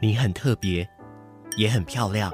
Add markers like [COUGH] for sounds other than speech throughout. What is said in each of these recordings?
你很特别，也很漂亮。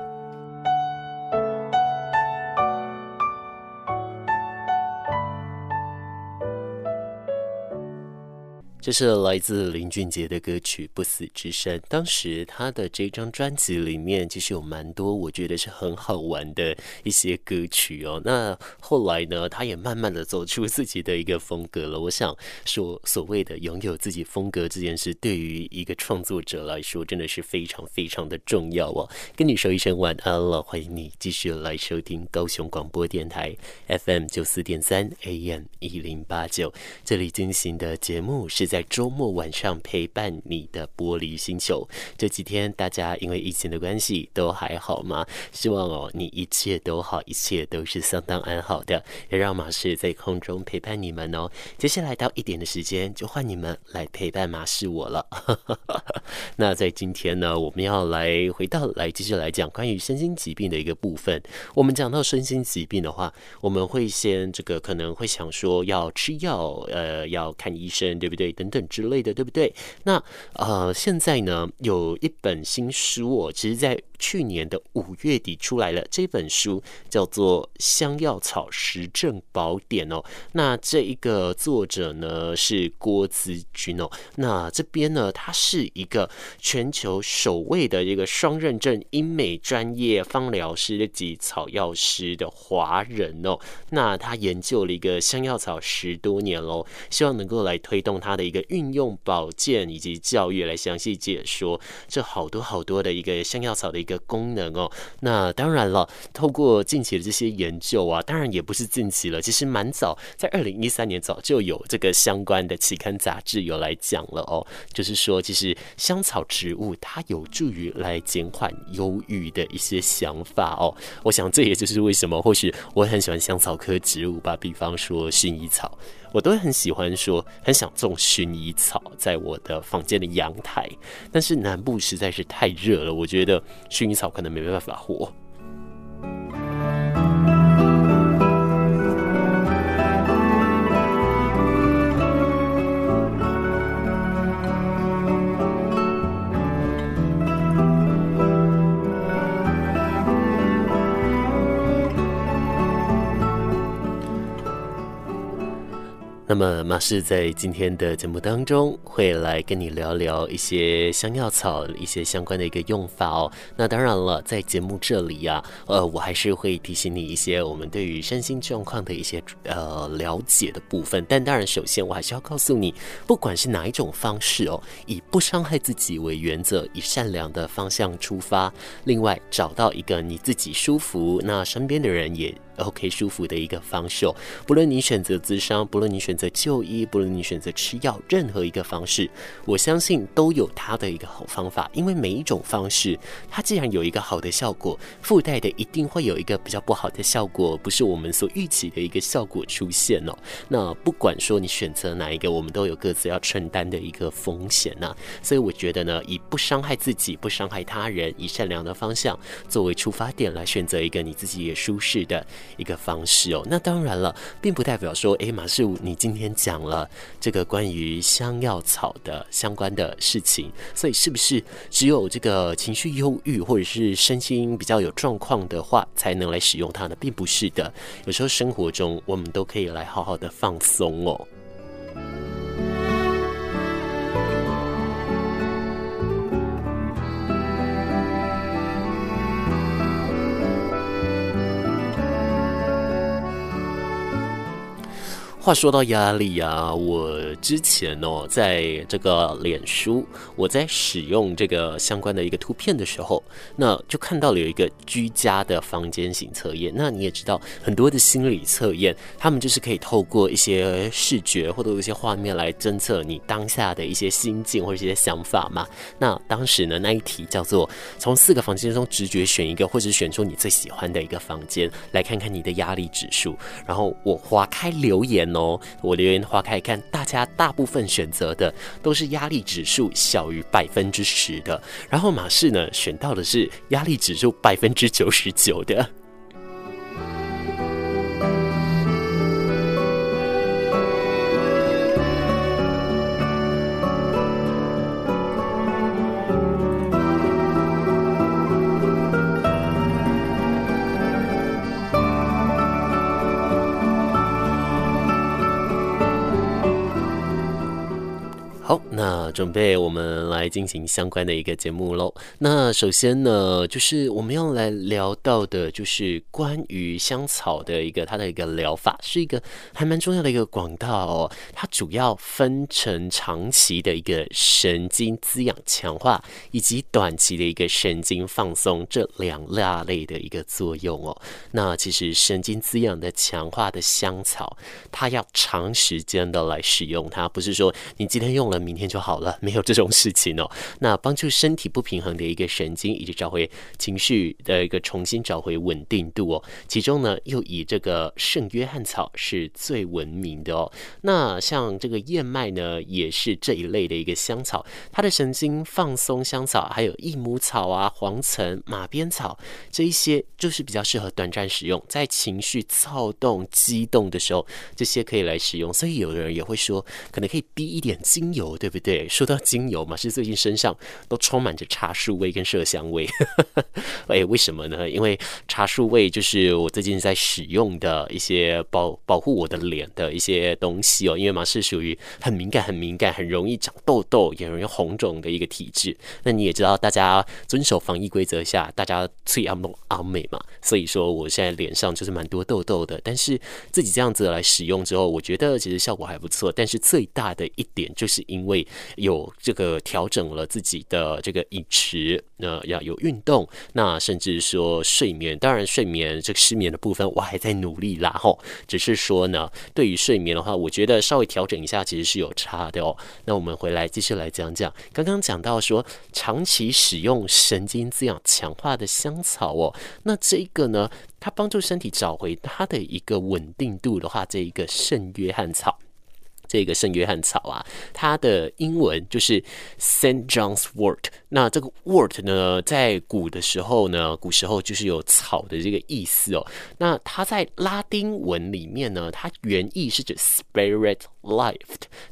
这是来自林俊杰的歌曲《不死之身》。当时他的这张专辑里面，其实有蛮多我觉得是很好玩的一些歌曲哦。那后来呢，他也慢慢的走出自己的一个风格了。我想说，所谓的拥有自己风格这件事，对于一个创作者来说，真的是非常非常的重要哦。跟你说一声晚安了，欢迎你继续来收听高雄广播电台 FM 九四点三 AM 一零八九，这里进行的节目是在在周末晚上陪伴你的玻璃星球，这几天大家因为疫情的关系都还好吗？希望哦你一切都好，一切都是相当安好的。也让马氏在空中陪伴你们哦。接下来到一点的时间，就换你们来陪伴马氏我了。[LAUGHS] 那在今天呢，我们要来回到来继续来讲关于身心疾病的一个部分。我们讲到身心疾病的话，我们会先这个可能会想说要吃药，呃，要看医生，对不对？等等等之类的，对不对？那呃，现在呢，有一本新书我，其实在去年的五月底出来了。这本书叫做《香药草实证宝典》哦。那这一个作者呢是郭子君哦。那这边呢，他是一个全球首位的一个双认证英美专业芳疗师及草药师的华人哦。那他研究了一个香药草十多年喽，希望能够来推动他的一个运用保健以及教育来详细解说这好多好多的一个香药草的一个功能哦。那当然了，透过近期的这些研究啊，当然也不是近期了，其实蛮早，在二零一三年早就有这个相关的期刊杂志有来讲了哦。就是说，其实香草植物它有助于来减缓忧郁的一些想法哦。我想这也就是为什么，或许我很喜欢香草科植物吧，比方说薰衣草。我都很喜欢说，很想种薰衣草在我的房间的阳台，但是南部实在是太热了，我觉得薰衣草可能没办法活。那么马氏在今天的节目当中会来跟你聊聊一些香药草一些相关的一个用法哦。那当然了，在节目这里呀、啊，呃，我还是会提醒你一些我们对于身心状况的一些呃了解的部分。但当然，首先我还是要告诉你，不管是哪一种方式哦，以不伤害自己为原则，以善良的方向出发，另外找到一个你自己舒服，那身边的人也。OK，舒服的一个方式哦。不论你选择咨商，不论你选择就医，不论你选择吃药，任何一个方式，我相信都有它的一个好方法。因为每一种方式，它既然有一个好的效果，附带的一定会有一个比较不好的效果，不是我们所预期的一个效果出现哦。那不管说你选择哪一个，我们都有各自要承担的一个风险呐。所以我觉得呢，以不伤害自己、不伤害他人，以善良的方向作为出发点来选择一个你自己也舒适的。一个方式哦，那当然了，并不代表说，诶，马氏你今天讲了这个关于香药草的相关的事情，所以是不是只有这个情绪忧郁或者是身心比较有状况的话，才能来使用它呢？并不是的，有时候生活中我们都可以来好好的放松哦。话说到压力啊，我之前哦，在这个脸书，我在使用这个相关的一个图片的时候，那就看到了有一个居家的房间型测验。那你也知道，很多的心理测验，他们就是可以透过一些视觉或者一些画面来侦测你当下的一些心境或者一些想法嘛。那当时呢，那一题叫做从四个房间中直觉选一个，或者选出你最喜欢的一个房间，来看看你的压力指数。然后我划开留言。哦，我留言划开一看，大家大部分选择的都是压力指数小于百分之十的，然后马氏呢选到的是压力指数百分之九十九的。准备我们来进行相关的一个节目喽。那首先呢，就是我们要来聊到的，就是关于香草的一个它的一个疗法，是一个还蛮重要的一个广告哦。它主要分成长期的一个神经滋养强化，以及短期的一个神经放松这两大类的一个作用哦。那其实神经滋养的强化的香草，它要长时间的来使用它，不是说你今天用了。明天就好了，没有这种事情哦。那帮助身体不平衡的一个神经，以及找回情绪的一个重新找回稳定度哦。其中呢，又以这个圣约翰草是最闻名的哦。那像这个燕麦呢，也是这一类的一个香草。它的神经放松香草，还有益母草啊、黄岑、马鞭草这一些，就是比较适合短暂使用，在情绪躁动、激动的时候，这些可以来使用。所以有的人也会说，可能可以滴一点精油。对不对？说到精油嘛，[LAUGHS] 是最近身上都充满着茶树味跟麝香味。[LAUGHS] 哎，为什么呢？因为茶树味就是我最近在使用的一些保保护我的脸的一些东西哦。因为嘛是属于很敏感、很敏感、很容易长痘痘、也容易红肿的一个体质。那你也知道，大家遵守防疫规则下，大家最爱弄阿美嘛。所以说，我现在脸上就是蛮多痘痘的。但是自己这样子来使用之后，我觉得其实效果还不错。但是最大的一点就是因为有这个调整了自己的这个饮食，那要有运动，那甚至说睡眠，当然睡眠这个失眠的部分我还在努力啦吼，只是说呢，对于睡眠的话，我觉得稍微调整一下其实是有差的哦。那我们回来继续来讲讲，刚刚讲到说长期使用神经滋养强化的香草哦，那这个呢，它帮助身体找回它的一个稳定度的话，这一个圣约翰草。这个圣约翰草啊，它的英文就是 Saint John's Wort。那这个 Wort 呢，在古的时候呢，古时候就是有草的这个意思哦。那它在拉丁文里面呢，它原意是指 Spirit Life，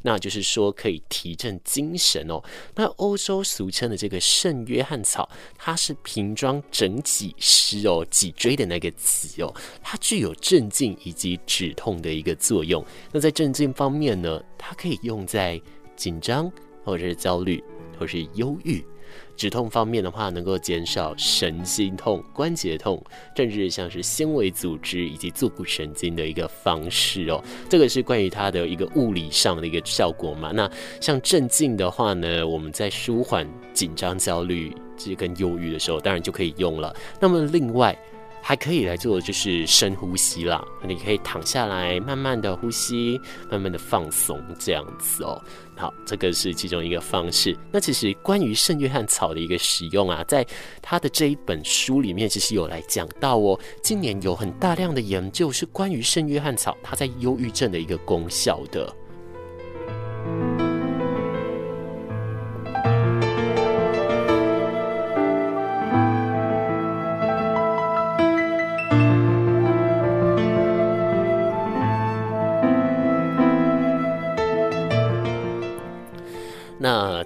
那就是说可以提振精神哦。那欧洲俗称的这个圣约翰草，它是瓶装整脊椎哦，脊椎的那个脊哦，它具有镇静以及止痛的一个作用。那在镇静方面呢，它可以用在紧张或者是焦虑或是忧郁。止痛方面的话，能够减少神经痛、关节痛，甚至像是纤维组织以及坐骨神经的一个方式哦。这个是关于它的一个物理上的一个效果嘛。那像镇静的话呢，我们在舒缓紧张、焦虑这跟忧郁的时候，当然就可以用了。那么另外。还可以来做就是深呼吸啦，你可以躺下来，慢慢的呼吸，慢慢的放松，这样子哦。好，这个是其中一个方式。那其实关于圣约翰草的一个使用啊，在他的这一本书里面，其实有来讲到哦。今年有很大量的研究是关于圣约翰草它在忧郁症的一个功效的。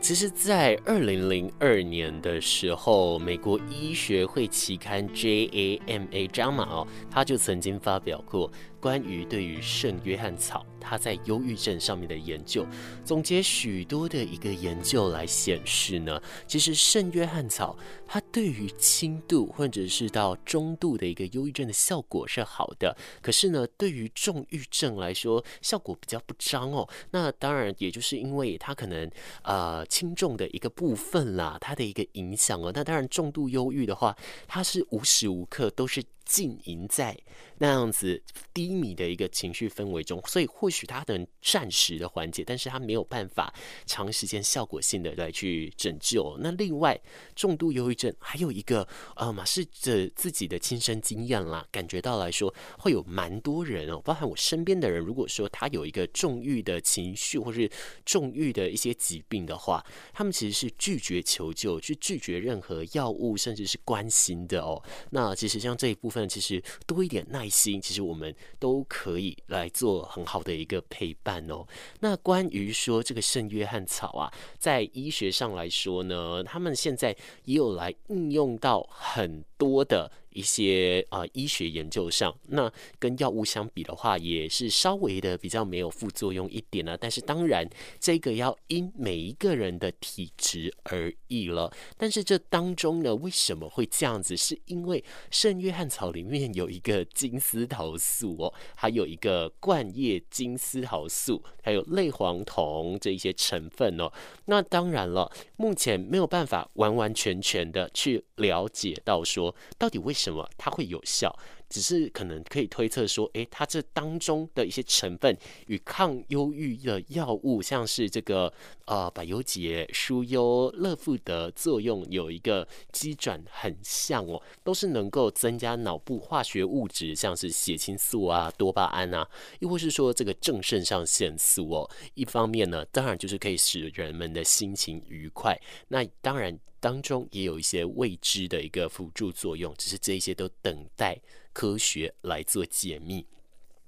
其实，在二零零二年的时候，美国医学会期刊 JAMA JAMA 哦，他就曾经发表过。关于对于圣约翰草，它在忧郁症上面的研究，总结许多的一个研究来显示呢，其实圣约翰草它对于轻度或者是到中度的一个忧郁症的效果是好的，可是呢，对于重郁症来说效果比较不彰哦。那当然也就是因为它可能呃轻重的一个部分啦，它的一个影响哦。那当然重度忧郁的话，它是无时无刻都是。浸淫在那样子低迷的一个情绪氛围中，所以或许它能暂时的缓解，但是它没有办法长时间效果性的来去拯救。那另外，重度忧郁症还有一个呃，马氏的自己的亲身经验啦，感觉到来说会有蛮多人哦，包含我身边的人，如果说他有一个重郁的情绪或是重郁的一些疾病的话，他们其实是拒绝求救，去拒绝任何药物，甚至是关心的哦。那其实像这一部分。其实多一点耐心，其实我们都可以来做很好的一个陪伴哦。那关于说这个圣约翰草啊，在医学上来说呢，他们现在也有来应用到很多的。一些啊、医学研究上，那跟药物相比的话，也是稍微的比较没有副作用一点呢、啊。但是当然，这个要因每一个人的体质而异了。但是这当中呢，为什么会这样子？是因为圣约翰草里面有一个金丝桃素哦，还有一个冠叶金丝桃素，还有类黄酮这一些成分哦。那当然了，目前没有办法完完全全的去了解到说到底为什么。它会有效？只是可能可以推测说，诶，它这当中的一些成分与抗忧郁的药物，像是这个呃百忧解、舒优、乐富的作用有一个机转很像哦，都是能够增加脑部化学物质，像是血清素啊、多巴胺啊，又或是说这个正肾上腺素哦。一方面呢，当然就是可以使人们的心情愉快。那当然当中也有一些未知的一个辅助作用，只是这些都等待。科学来做解密。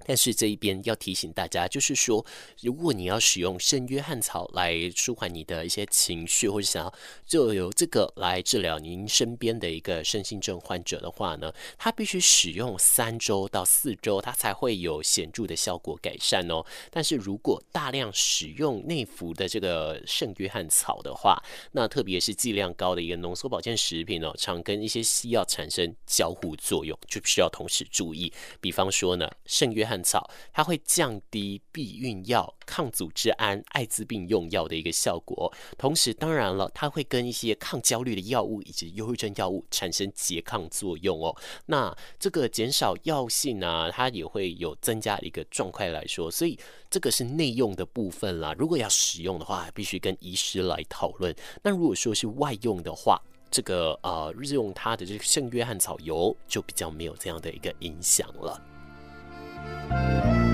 但是这一边要提醒大家，就是说，如果你要使用圣约翰草来舒缓你的一些情绪，或者想要就由这个来治疗您身边的一个身心症患者的话呢，它必须使用三周到四周，它才会有显著的效果改善哦。但是如果大量使用内服的这个圣约翰草的话，那特别是剂量高的一个浓缩保健食品哦，常跟一些西药产生交互作用，就需要同时注意。比方说呢，圣约翰草，它会降低避孕药、抗组织胺、艾滋病用药的一个效果，同时，当然了，它会跟一些抗焦虑的药物以及忧郁症药物产生拮抗作用哦。那这个减少药性啊，它也会有增加一个状况来说，所以这个是内用的部分啦。如果要使用的话，必须跟医师来讨论。那如果说是外用的话，这个呃，日用它的这个圣约翰草油就比较没有这样的一个影响了。Música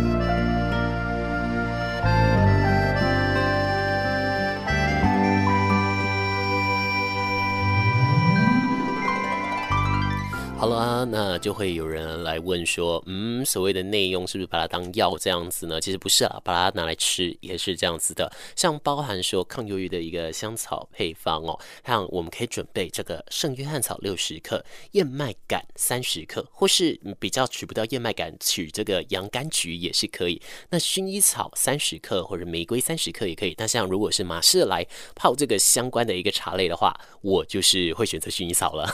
好了，那就会有人来问说，嗯，所谓的内用是不是把它当药这样子呢？其实不是啊，把它拿来吃也是这样子的。像包含说抗忧郁的一个香草配方哦，像我们可以准备这个圣约翰草六十克、燕麦杆三十克，或是比较取不到燕麦杆，取这个洋甘菊也是可以。那薰衣草三十克或者玫瑰三十克也可以。那像如果是马氏来泡这个相关的一个茶类的话，我就是会选择薰衣草了。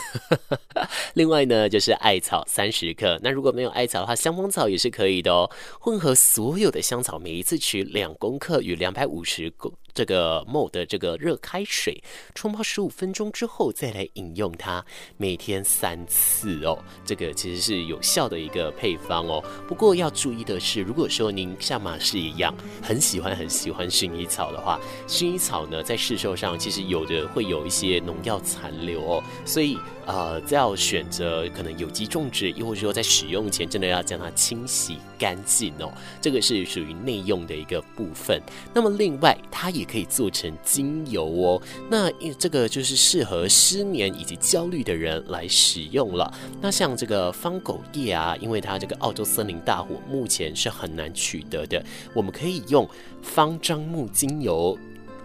[LAUGHS] 另外呢。那就是艾草三十克，那如果没有艾草的话，香风草也是可以的哦。混合所有的香草，每一次取两公克与两百五十公。这个 mo 的这个热开水冲泡十五分钟之后再来饮用它，每天三次哦。这个其实是有效的一个配方哦。不过要注意的是，如果说您像马氏一样很喜欢很喜欢薰衣草的话，薰衣草呢在市售上其实有的会有一些农药残留哦，所以呃，要选择可能有机种植，又或者说在使用前真的要将它清洗干净哦。这个是属于内用的一个部分。那么另外它也。可以做成精油哦，那这个就是适合失眠以及焦虑的人来使用了。那像这个方狗叶啊，因为它这个澳洲森林大火目前是很难取得的，我们可以用方樟木精油。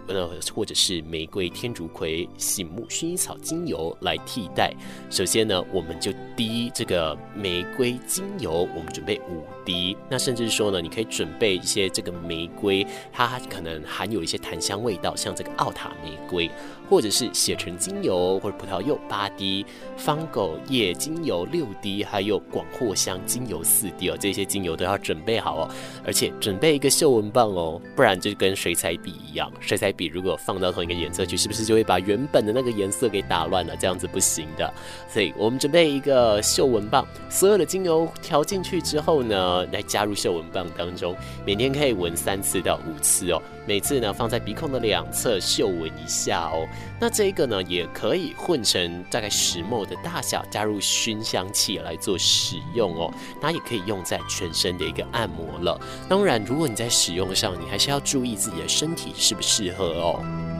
呃，或者是玫瑰、天竺葵、醒目、薰衣草精油来替代。首先呢，我们就滴这个玫瑰精油，我们准备五滴。那甚至说呢，你可以准备一些这个玫瑰，它可能含有一些檀香味道，像这个奥塔玫瑰，或者是血橙精油或者葡萄柚八滴，芳狗叶精油六滴，还有广藿香精油四滴哦。这些精油都要准备好哦，而且准备一个嗅闻棒哦，不然就跟水彩笔一样，水彩笔如果放到同一个颜色去，是不是就会把原本的那个颜色给打乱了？这样子不行的。所以我们准备一个嗅闻棒，所有的精油调进去之后呢，来加入嗅闻棒当中，每天可以闻三次到五次哦。每次呢，放在鼻孔的两侧嗅闻一下哦。那这个呢，也可以混成大概石墨的大小，加入熏香器来做使用哦。那也可以用在全身的一个按摩了。当然，如果你在使用上，你还是要注意自己的身体适不适合哦。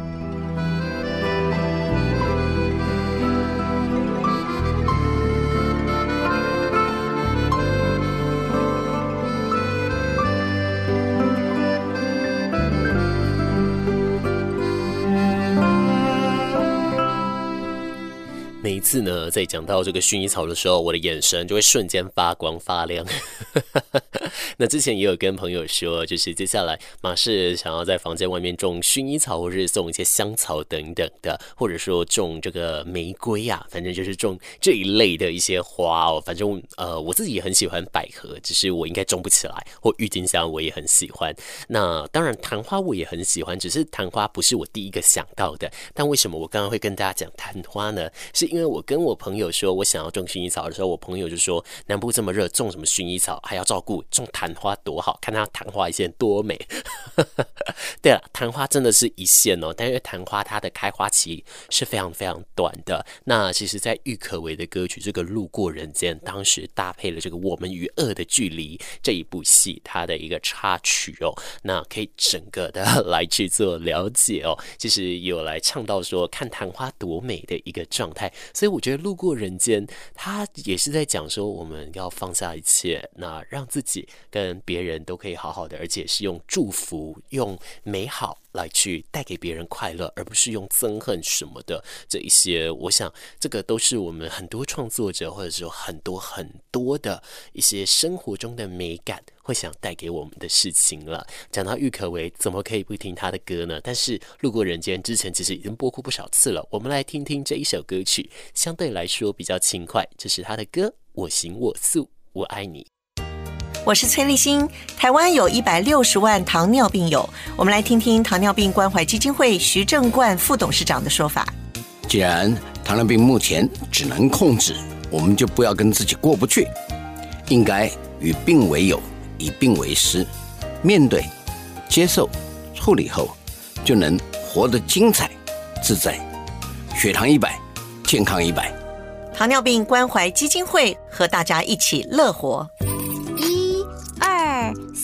次呢，在讲到这个薰衣草的时候，我的眼神就会瞬间发光发亮。[LAUGHS] 那之前也有跟朋友说，就是接下来马氏想要在房间外面种薰衣草，或是送一些香草等等的，或者说种这个玫瑰啊，反正就是种这一类的一些花哦。反正呃，我自己也很喜欢百合，只是我应该种不起来。或郁金香我也很喜欢。那当然昙花我也很喜欢，只是昙花不是我第一个想到的。但为什么我刚刚会跟大家讲昙花呢？是因为我跟我朋友说，我想要种薰衣草的时候，我朋友就说：“南部这么热，种什么薰衣草？还要照顾，种昙花多好，看它昙花一现多美。[LAUGHS] ”对了，昙花真的是一现哦，但因为昙花它的开花期是非常非常短的。那其实，在郁可唯的歌曲《这个路过人间》当时搭配了这个《我们与恶的距离》这一部戏，它的一个插曲哦，那可以整个的 [LAUGHS] 来去做了解哦。其实有来唱到说，看昙花多美的一个状态。所以我我觉得路过人间，他也是在讲说，我们要放下一切，那让自己跟别人都可以好好的，而且是用祝福、用美好来去带给别人快乐，而不是用憎恨什么的这一些。我想这个都是我们很多创作者，或者说很多很多的一些生活中的美感。会想带给我们的事情了。讲到郁可唯，怎么可以不听他的歌呢？但是路过人间之前其实已经播过不少次了。我们来听听这一首歌曲，相对来说比较轻快。这是他的歌《我行我素，我爱你》。我是崔立新。台湾有一百六十万糖尿病友，我们来听听糖尿病关怀基金会徐正冠副董事长的说法。既然糖尿病目前只能控制，我们就不要跟自己过不去，应该与病为友。以病为师，面对、接受、处理后，就能活得精彩、自在。血糖一百，健康一百。糖尿病关怀基金会和大家一起乐活。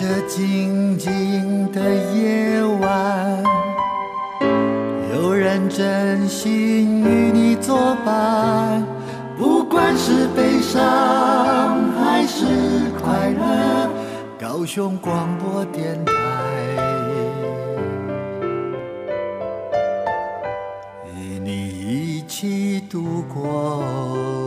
这静静的夜晚，有人真心与你作伴，不管是悲伤还是快乐，高雄广播电台与你一起度过。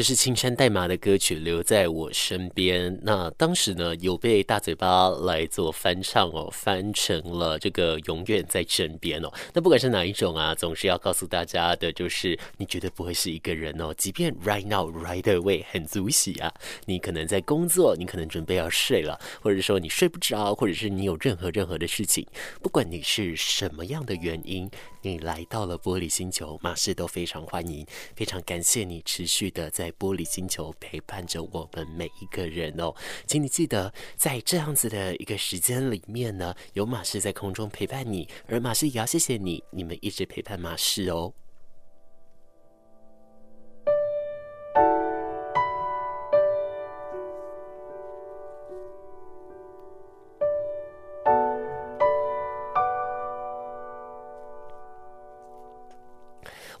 这是青山代码的歌曲，留在我身边。那当时呢，有被大嘴巴来做翻唱哦，翻成了这个永远在身边哦。那不管是哪一种啊，总是要告诉大家的，就是你绝对不会是一个人哦。即便 right now right away 很足喜啊，你可能在工作，你可能准备要睡了，或者说你睡不着，或者是你有任何任何的事情，不管你是什么样的原因，你来到了玻璃星球，马氏都非常欢迎，非常感谢你持续的。在玻璃星球陪伴着我们每一个人哦，请你记得，在这样子的一个时间里面呢，有马氏在空中陪伴你，而马氏也要谢谢你，你们一直陪伴马氏哦。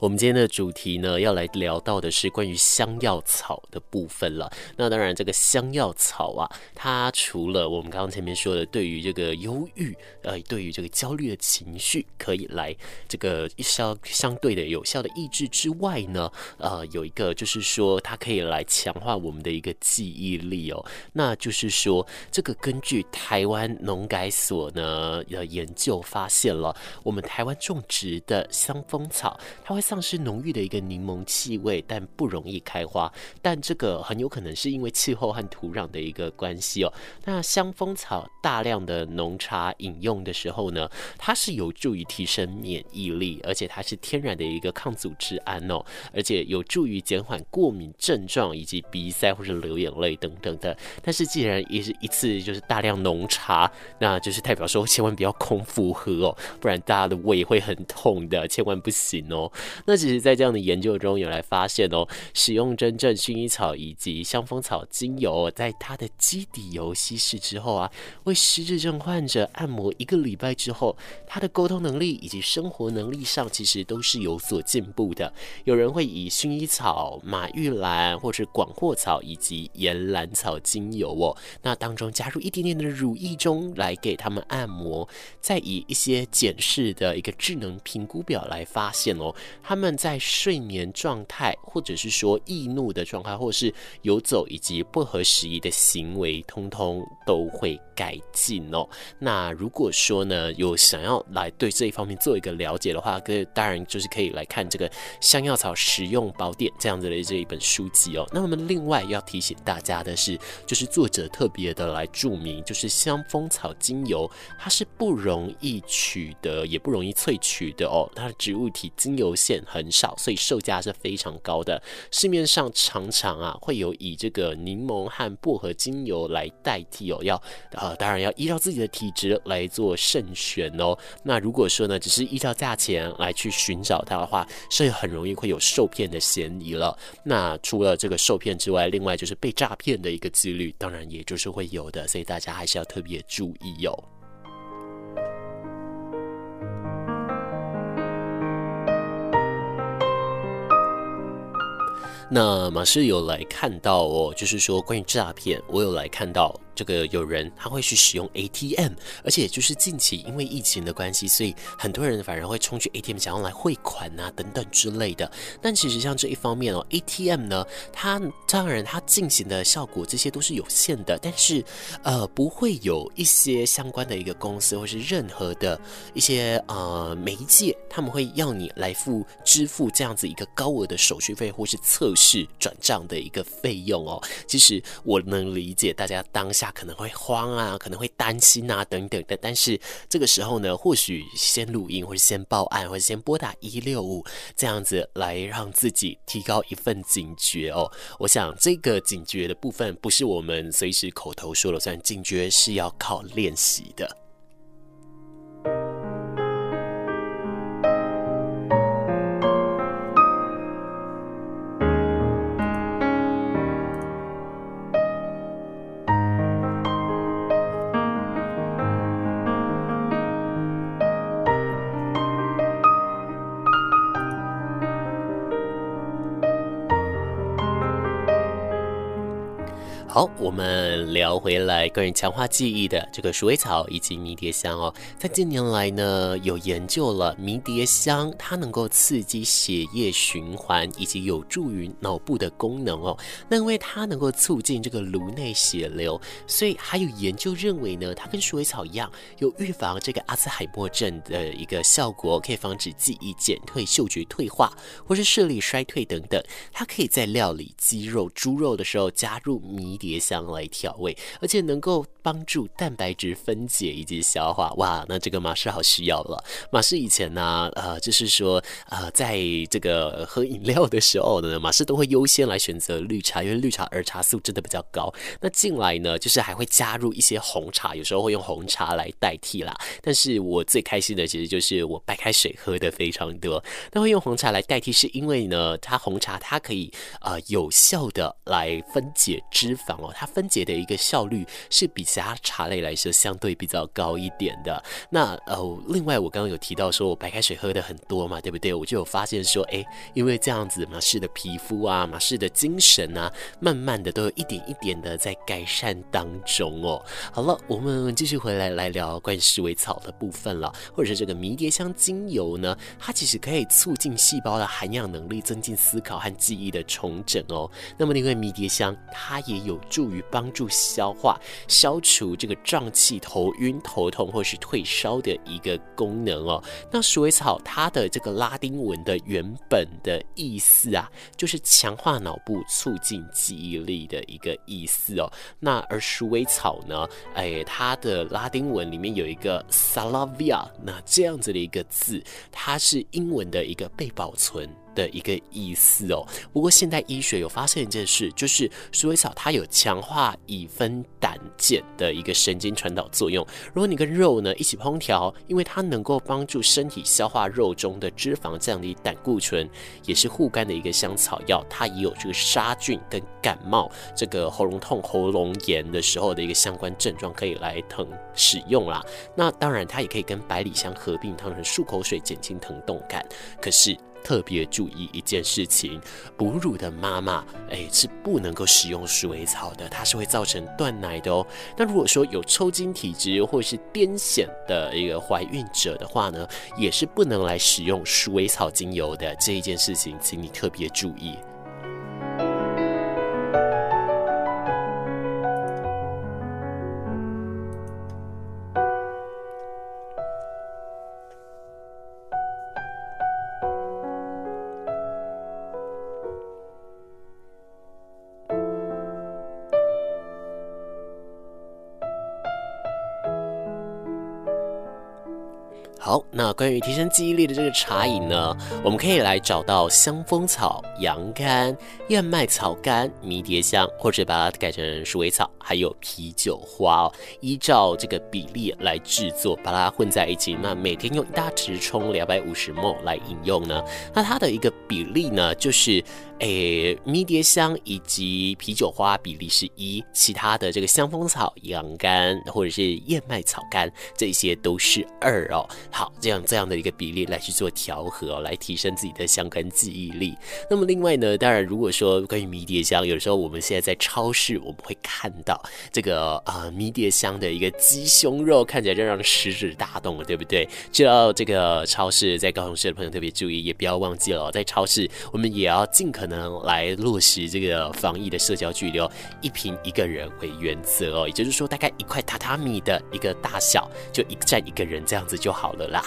我们今天的主题呢，要来聊到的是关于香药草的部分了。那当然，这个香药草啊，它除了我们刚刚前面说的，对于这个忧郁，呃，对于这个焦虑的情绪，可以来这个相相对的有效的抑制之外呢，呃，有一个就是说，它可以来强化我们的一个记忆力哦。那就是说，这个根据台湾农改所呢的研究发现了，我们台湾种植的香蜂草，它会。丧失浓郁的一个柠檬气味，但不容易开花。但这个很有可能是因为气候和土壤的一个关系哦。那香蜂草大量的浓茶饮用的时候呢，它是有助于提升免疫力，而且它是天然的一个抗组织胺哦，而且有助于减缓过敏症状以及鼻塞或是流眼泪等等的。但是既然也是一次就是大量浓茶，那就是代表说千万不要空腹喝哦，不然大家的胃会很痛的，千万不行哦。那其实，在这样的研究中有来发现哦，使用真正薰衣草以及香蜂草精油，在它的基底油稀释之后啊，为失智症患者按摩一个礼拜之后，他的沟通能力以及生活能力上其实都是有所进步的。有人会以薰衣草、马玉兰或是广藿草以及岩兰草精油哦，那当中加入一点点的乳液中来给他们按摩，再以一些检视的一个智能评估表来发现哦。他们在睡眠状态，或者是说易怒的状态，或是游走以及不合时宜的行为，通通都会改进哦。那如果说呢，有想要来对这一方面做一个了解的话，可当然就是可以来看这个《香药草实用宝典》这样子的这一本书籍哦。那么另外要提醒大家的是，就是作者特别的来注明，就是香蜂草精油它是不容易取得，也不容易萃取的哦。它的植物体精油线很少，所以售价是非常高的。市面上常常啊会有以这个柠檬和薄荷精油来代替哦，要呃当然要依照自己的体质来做慎选哦。那如果说呢，只是依照价钱来去寻找它的话，是很容易会有受骗的嫌疑了。那除了这个受骗之外，另外就是被诈骗的一个几率，当然也就是会有的，所以大家还是要特别注意哟、哦。那马氏有来看到哦，就是说关于诈骗，我有来看到。这个有人他会去使用 ATM，而且就是近期因为疫情的关系，所以很多人反而会冲去 ATM 想要来汇款啊等等之类的。但其实像这一方面哦，ATM 呢，它当然它进行的效果这些都是有限的，但是呃不会有一些相关的一个公司或是任何的一些呃媒介，他们会要你来付支付这样子一个高额的手续费或是测试转账的一个费用哦。其实我能理解大家当下。可能会慌啊，可能会担心啊，等等的。但是这个时候呢，或许先录音，或者先报案，或者先拨打一六五，这样子来让自己提高一份警觉哦。我想这个警觉的部分，不是我们随时口头说了算，警觉是要靠练习的。好，我们聊回来关于强化记忆的这个鼠尾草以及迷迭香哦，在近年来呢，有研究了迷迭香，它能够刺激血液循环以及有助于脑部的功能哦。那因为它能够促进这个颅内血流，所以还有研究认为呢，它跟鼠尾草一样，有预防这个阿兹海默症的一个效果，可以防止记忆减退、嗅觉退化或是视力衰退等等。它可以在料理鸡肉、猪肉的时候加入迷碟香来调味，而且能够帮助蛋白质分解以及消化。哇，那这个马氏好需要了。马氏以前呢，呃，就是说，呃，在这个喝饮料的时候呢，马氏都会优先来选择绿茶，因为绿茶儿茶素真的比较高。那近来呢，就是还会加入一些红茶，有时候会用红茶来代替啦。但是我最开心的其实就是我白开水喝的非常多。那会用红茶来代替，是因为呢，它红茶它可以呃有效的来分解脂肪哦，它分解的一个效率是比其他茶类来说相对比较高一点的。那呃，另外我刚刚有提到说我白开水喝的很多嘛，对不对？我就有发现说，哎，因为这样子，马氏的皮肤啊，马氏的精神啊，慢慢的都有一点一点的在改善当中哦。好了，我们继续回来来聊关于鼠尾草的部分了，或者是这个迷迭香精油呢，它其实可以促进细胞的涵养能力，增进思考和记忆的重整哦。那么，因为迷迭香它也有助于帮助消化、消除这个胀气、头晕、头痛或是退烧的一个功能哦。那鼠尾草它的这个拉丁文的原本的意思啊，就是强化脑部、促进记忆力的一个意思哦。那而鼠尾草呢，哎，它的拉丁文里面有一个 salvia，那这样子的一个字，它是英文的一个被保存的一个意思哦。不过现代医学有发现一件事，就是鼠尾草它有强化乙酚胆碱的一个神经传导作用。如果你跟肉呢一起烹调，因为它能够帮助身体消化肉中的脂肪，降低胆固醇，也是护肝的一个香草药。它也有这个杀菌跟感冒、这个喉咙痛、喉咙炎的时候的一个相关症状，可以来疼使用啦。那当然，它也可以跟百里香合并汤成漱口水，减轻疼痛感。可是。特别注意一件事情，哺乳的妈妈，哎，是不能够使用鼠尾草的，它是会造成断奶的哦。那如果说有抽筋体质或是癫痫的一个怀孕者的话呢，也是不能来使用鼠尾草精油的。这一件事情，请你特别注意。关于提升记忆力的这个茶饮呢，我们可以来找到香风草、洋甘、燕麦草干、迷迭香，或者把它改成鼠尾草，还有啤酒花哦。依照这个比例来制作，把它混在一起。那每天用一大匙冲两百五十 ml 来饮用呢？那它的一个比例呢，就是。诶，迷迭香以及啤酒花比例是一，其他的这个香蜂草、洋甘或者是燕麦草干，这些都是二哦。好，这样这样的一个比例来去做调和哦，来提升自己的相关记忆力。那么另外呢，当然如果说关于迷迭香，有时候我们现在在超市我们会看到这个啊、迷迭香的一个鸡胸肉，看起来就让食指大动了，对不对？知道这个超市在高雄市的朋友特别注意，也不要忘记了哦，在超市我们也要尽可能。能来落实这个防疫的社交距离哦，一平一个人为原则哦，也就是说大概一块榻榻米的一个大小，就一站一个人这样子就好了啦。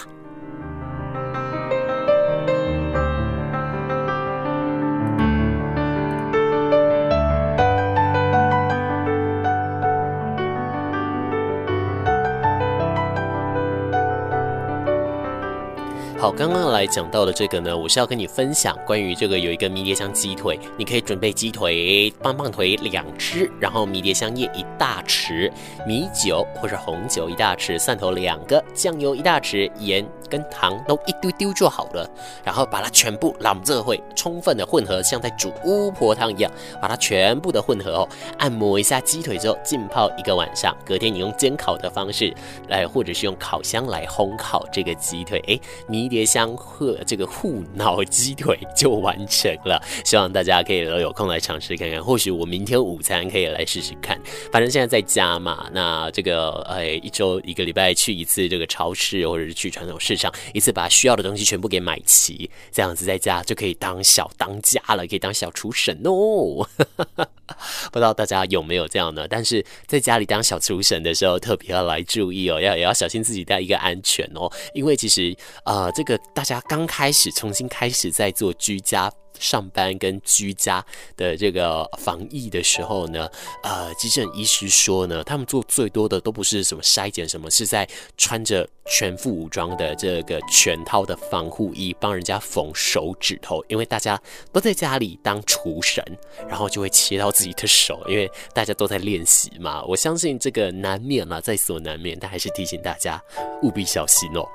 好，刚刚来讲到的这个呢，我是要跟你分享关于这个有一个迷迭香鸡腿，你可以准备鸡腿、棒棒腿两只，然后迷迭香叶一大匙，米酒或者红酒一大匙，蒜头两个，酱油一大匙，盐跟糖都一丢丢就好了，然后把它全部揽这会充分的混合，像在煮巫婆汤一样，把它全部的混合哦，按摩一下鸡腿之后浸泡一个晚上，隔天你用煎烤的方式来，或者是用烤箱来烘烤这个鸡腿，哎，迷。椰香和这个护脑鸡腿就完成了。希望大家可以有空来尝试看看，或许我明天午餐可以来试试看。反正现在在家嘛，那这个哎，一周一个礼拜去一次这个超市，或者是去传统市场，一次把需要的东西全部给买齐，这样子在家就可以当小当家了，可以当小厨神哦。[LAUGHS] 不知道大家有没有这样呢？但是在家里当小厨神的时候，特别要来注意哦，要也要小心自己带一个安全哦，因为其实呃，这个大家刚开始重新开始在做居家。上班跟居家的这个防疫的时候呢，呃，急诊医师说呢，他们做最多的都不是什么筛检，什么是在穿着全副武装的这个全套的防护衣帮人家缝手指头，因为大家都在家里当厨神，然后就会切到自己的手，因为大家都在练习嘛。我相信这个难免啦，在所难免，但还是提醒大家务必小心哦。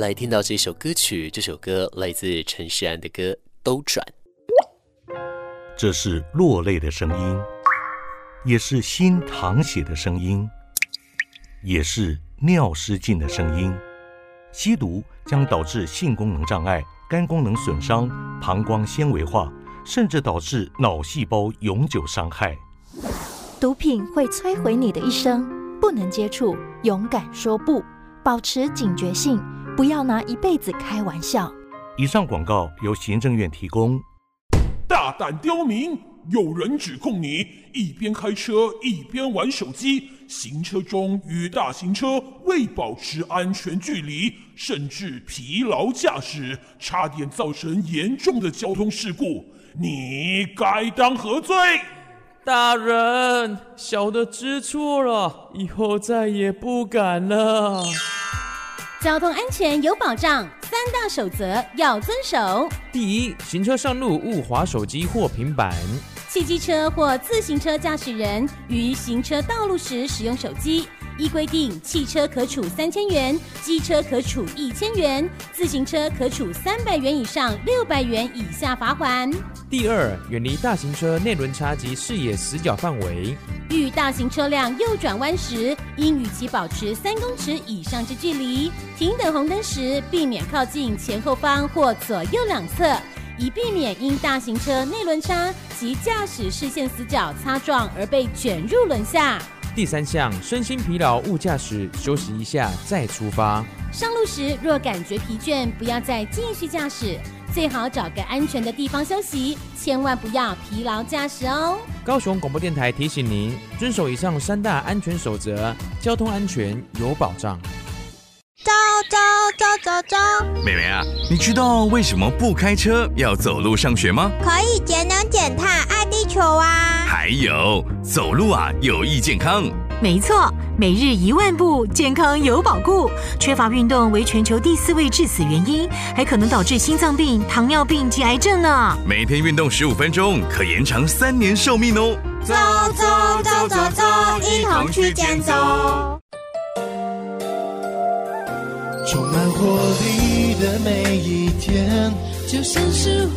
来听到这首歌曲，这首歌来自陈势安的歌《兜转》。这是落泪的声音，也是心淌血的声音，也是尿失禁的声音。吸毒将导致性功能障碍、肝功能损伤、膀胱纤维化，甚至导致脑细胞永久伤害。毒品会摧毁你的一生，不能接触，勇敢说不，保持警觉性。不要拿一辈子开玩笑。以上广告由行政院提供。大胆刁民！有人指控你一边开车一边玩手机，行车中与大型车未保持安全距离，甚至疲劳驾驶，差点造成严重的交通事故。你该当何罪？大人，小的知错了，以后再也不敢了。交通安全有保障，三大守则要遵守。第一，行车上路勿滑手机或平板。汽机车或自行车驾驶人于行车道路时使用手机。依规定，汽车可处三千元，机车可处一千元，自行车可处三百元以上六百元以下罚款。第二，远离大型车内轮差及视野死角范围。遇大型车辆右转弯时，应与其保持三公尺以上之距离。停等红灯时，避免靠近前后方或左右两侧，以避免因大型车内轮差及驾驶视线死角擦撞而被卷入轮下。第三项，身心疲劳勿驾驶，休息一下再出发。上路时若感觉疲倦，不要再继续驾驶，最好找个安全的地方休息，千万不要疲劳驾驶哦。高雄广播电台提醒您，遵守以上三大安全守则，交通安全有保障。走走走走走，妹妹啊，你知道为什么不开车要走路上学吗？可以节能减碳，爱地球啊！还有走路啊，有益健康。没错，每日一万步，健康有保固。缺乏运动为全球第四位致死原因，还可能导致心脏病、糖尿病及癌症呢。每天运动十五分钟，可延长三年寿命哦。走走走走走，一同去健走。充满活力的每一天，就像是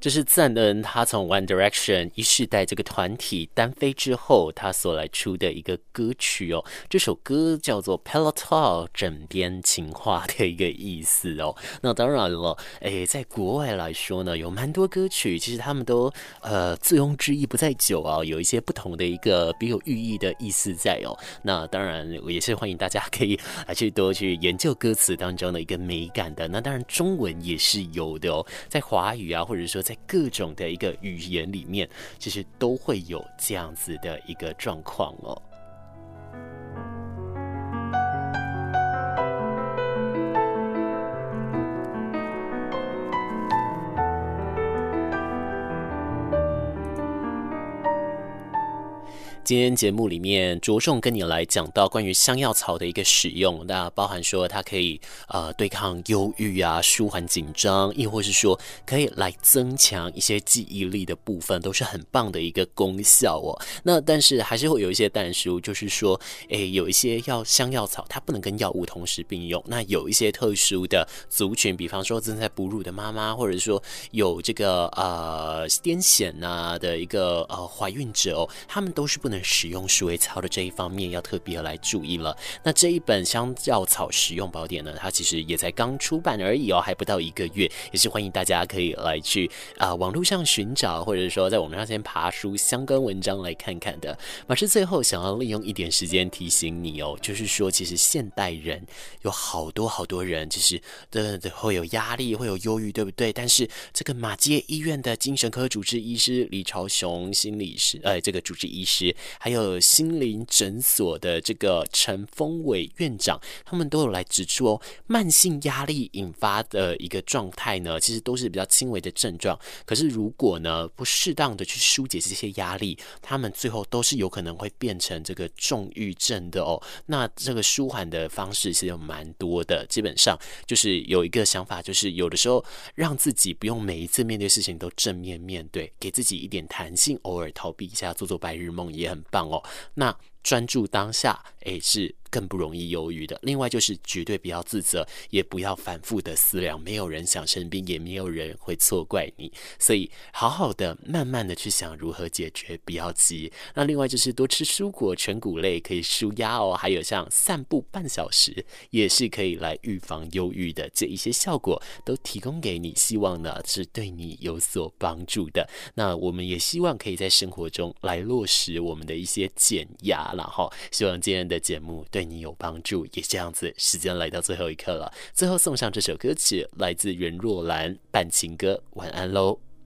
这是赞恩他从 One Direction 一世代这个团体单飞之后，他所来出的一个歌曲哦。这首歌叫做《Pillow Talk》，枕边情话的一个意思哦。那当然了，诶，在国外来说呢，有蛮多歌曲，其实他们都呃醉翁之意不在酒啊，有一些不同的一个别有寓意的意思在哦。那当然，我也是欢迎大家可以来 [LAUGHS] 去多去研究歌词当中的一个美感的。那当然，中文也是有的哦，在华语啊，或者说在在各种的一个语言里面，其实都会有这样子的一个状况哦。今天节目里面着重跟你来讲到关于香药草的一个使用，那包含说它可以呃对抗忧郁啊，舒缓紧张，亦或是说可以来增强一些记忆力的部分，都是很棒的一个功效哦。那但是还是会有一些但书，就是说，诶，有一些药香药草它不能跟药物同时并用。那有一些特殊的族群，比方说正在哺乳的妈妈，或者说有这个呃癫痫呐的一个呃怀孕者哦，他们都是不能使用鼠尾草的这一方面要特别来注意了。那这一本香药草使用宝典呢，它其实也才刚出版而已哦，还不到一个月，也是欢迎大家可以来去啊、网络上寻找，或者说在网络上先爬书相关文章来看看的。马师最后想要利用一点时间提醒你哦，就是说其实现代人有好多好多人，其实的会有压力，会有忧郁，对不对？但是这个马街医院的精神科主治医师李朝雄心理师，呃，这个主治医师还有。心灵诊所的这个陈峰伟院长，他们都有来指出哦，慢性压力引发的一个状态呢，其实都是比较轻微的症状。可是如果呢，不适当的去疏解这些压力，他们最后都是有可能会变成这个重郁症的哦。那这个舒缓的方式其实有蛮多的，基本上就是有一个想法，就是有的时候让自己不用每一次面对事情都正面面对，给自己一点弹性，偶尔逃避一下，做做白日梦也很棒。哦，那专注当下，诶，是。更不容易忧郁的。另外就是绝对不要自责，也不要反复的思量。没有人想生病，也没有人会错怪你。所以好好的、慢慢的去想如何解决，不要急。那另外就是多吃蔬果、全谷类，可以舒压哦。还有像散步半小时，也是可以来预防忧郁的。这一些效果都提供给你，希望呢是对你有所帮助的。那我们也希望可以在生活中来落实我们的一些减压，然后希望今天的节目对。对你有帮助，也这样子。时间来到最后一刻了，最后送上这首歌曲，来自袁若兰《半情歌》，晚安喽。